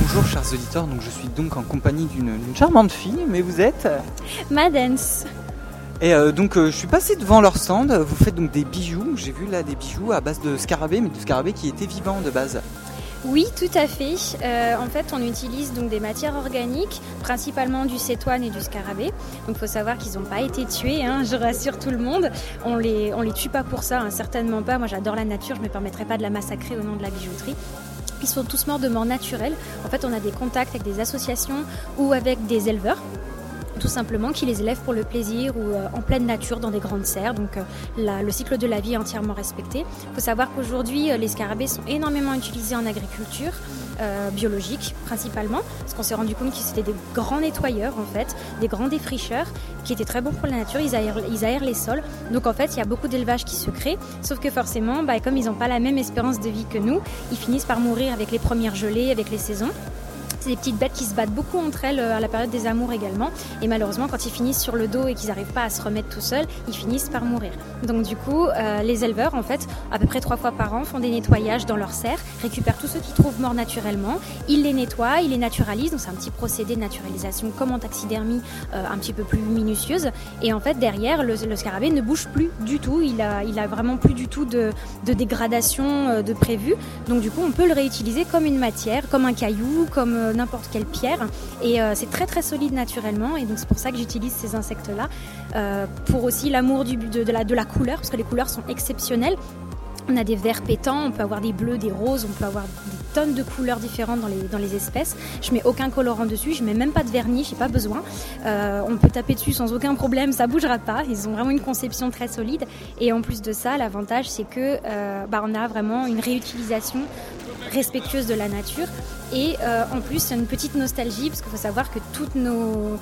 Bonjour chers auditeurs, donc je suis donc en compagnie d'une charmante fille, mais vous êtes? Madens. Et euh, donc euh, je suis passé devant leur stand, vous faites donc des bijoux, j'ai vu là des bijoux à base de scarabée, mais de scarabée qui était vivant de base. Oui, tout à fait. Euh, en fait, on utilise donc des matières organiques, principalement du cétoine et du scarabée. Donc, il faut savoir qu'ils n'ont pas été tués. hein, je rassure tout le monde. On les, les tue pas pour ça, hein, certainement pas. Moi, j'adore la nature. Je me permettrai pas de la massacrer au nom de la bijouterie. Ils sont tous morts de mort naturelle. En fait, on a des contacts avec des associations ou avec des éleveurs tout simplement qui les élèvent pour le plaisir ou euh, en pleine nature dans des grandes serres. Donc euh, le cycle de la vie est entièrement respecté. Il faut savoir qu'aujourd'hui, euh, les scarabées sont énormément utilisés en agriculture. biologique principalement parce qu'on s'est rendu compte que c'était des grands nettoyeurs en fait des grands défricheurs qui étaient très bons pour la nature ils aèrent, ils aèrent les sols donc en fait il y a beaucoup d'élevage qui se crée sauf que forcément bah, comme ils n'ont pas la même espérance de vie que nous ils finissent par mourir avec les premières gelées avec les saisons c'est des petites bêtes qui se battent beaucoup entre elles euh, à la période des amours également. Et malheureusement, quand ils finissent sur le dos et qu'ils n'arrivent pas à se remettre tout seuls, ils finissent par mourir. Donc du coup, euh, les éleveurs, en fait, à peu près trois fois par an, font des nettoyages dans leurs serres, récupèrent tous ceux qu'ils trouvent morts naturellement, ils les nettoient, ils les naturalisent. Donc c'est un petit procédé de naturalisation comme en taxidermie, euh, un petit peu plus minutieuse. Et en fait, derrière, le, scarabée ne bouge plus du tout. Il a, il a vraiment plus du tout de, de dégradation de prévu. Donc du coup, on peut le réutiliser comme une matière, comme un caillou, comme n'importe quelle pierre. Et euh, c'est très très solide naturellement. Et donc c'est pour ça que j'utilise ces insectes-là. euh, pour aussi l'amour de, de la, de la couleur, parce que les couleurs sont exceptionnelles. On a des verts pétants, on peut avoir des bleus, des roses, on peut avoir des tonnes de couleurs différentes dans les, dans les espèces. Je mets aucun colorant dessus, je mets même pas de vernis, j'ai pas besoin. Euh, on peut taper dessus sans aucun problème, ça bougera pas. Ils ont vraiment une conception très solide. Et en plus de ça, l'avantage c'est que euh, bah, on a vraiment une réutilisation respectueuse de la nature. Et euh, en plus, une petite nostalgie, parce qu'il faut savoir que toutes nos,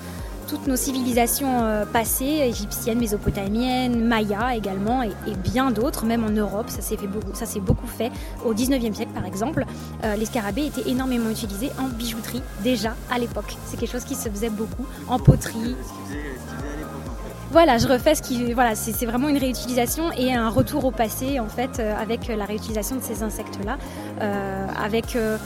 toutes nos civilisations euh, passées, égyptiennes, mésopotamiennes, mayas également, et, bien d'autres, même en Europe, ça s'est beaucoup, beaucoup fait. Au 19e siècle, par exemple, euh, les scarabées étaient énormément utilisés en bijouterie, déjà à l'époque. C'est quelque chose qui se faisait beaucoup, en poterie. Voilà, je refais ce qui. Voilà, c'est vraiment une réutilisation et un retour au passé, en fait, euh, avec la réutilisation de ces insectes-là, euh, avec. euh,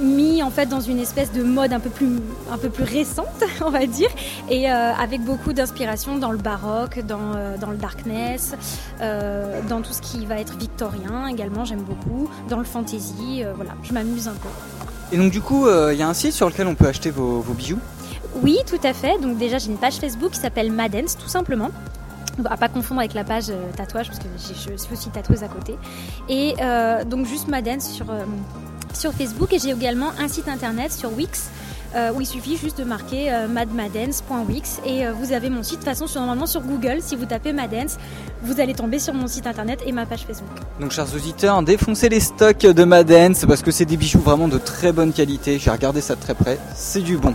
mis en fait dans une espèce de mode un peu plus un peu plus récente on va dire et avec beaucoup d'inspiration dans le baroque dans, dans le darkness dans tout ce qui va être victorien également j'aime beaucoup dans le fantasy voilà je m'amuse un peu Et donc du coup, il y a un site sur lequel on peut acheter vos bijoux? Oui, tout à fait. Donc déjà, j'ai une page Facebook qui s'appelle Madens, tout simplement. À pas confondre avec la page euh, tatouage, parce que je suis aussi tatoueuse à côté. Et euh, donc juste Madens sur, euh, sur Facebook. Et j'ai également un site internet sur Wix. où il suffit juste de marquer madmadens.wix et vous avez mon site. De toute façon, normalement sur Google, si vous tapez Madens, vous allez tomber sur mon site internet et ma page Facebook. Donc chers auditeurs, défoncez les stocks de Madens parce que c'est des bijoux vraiment de très bonne qualité. J'ai regardé ça de très près, c'est du bon.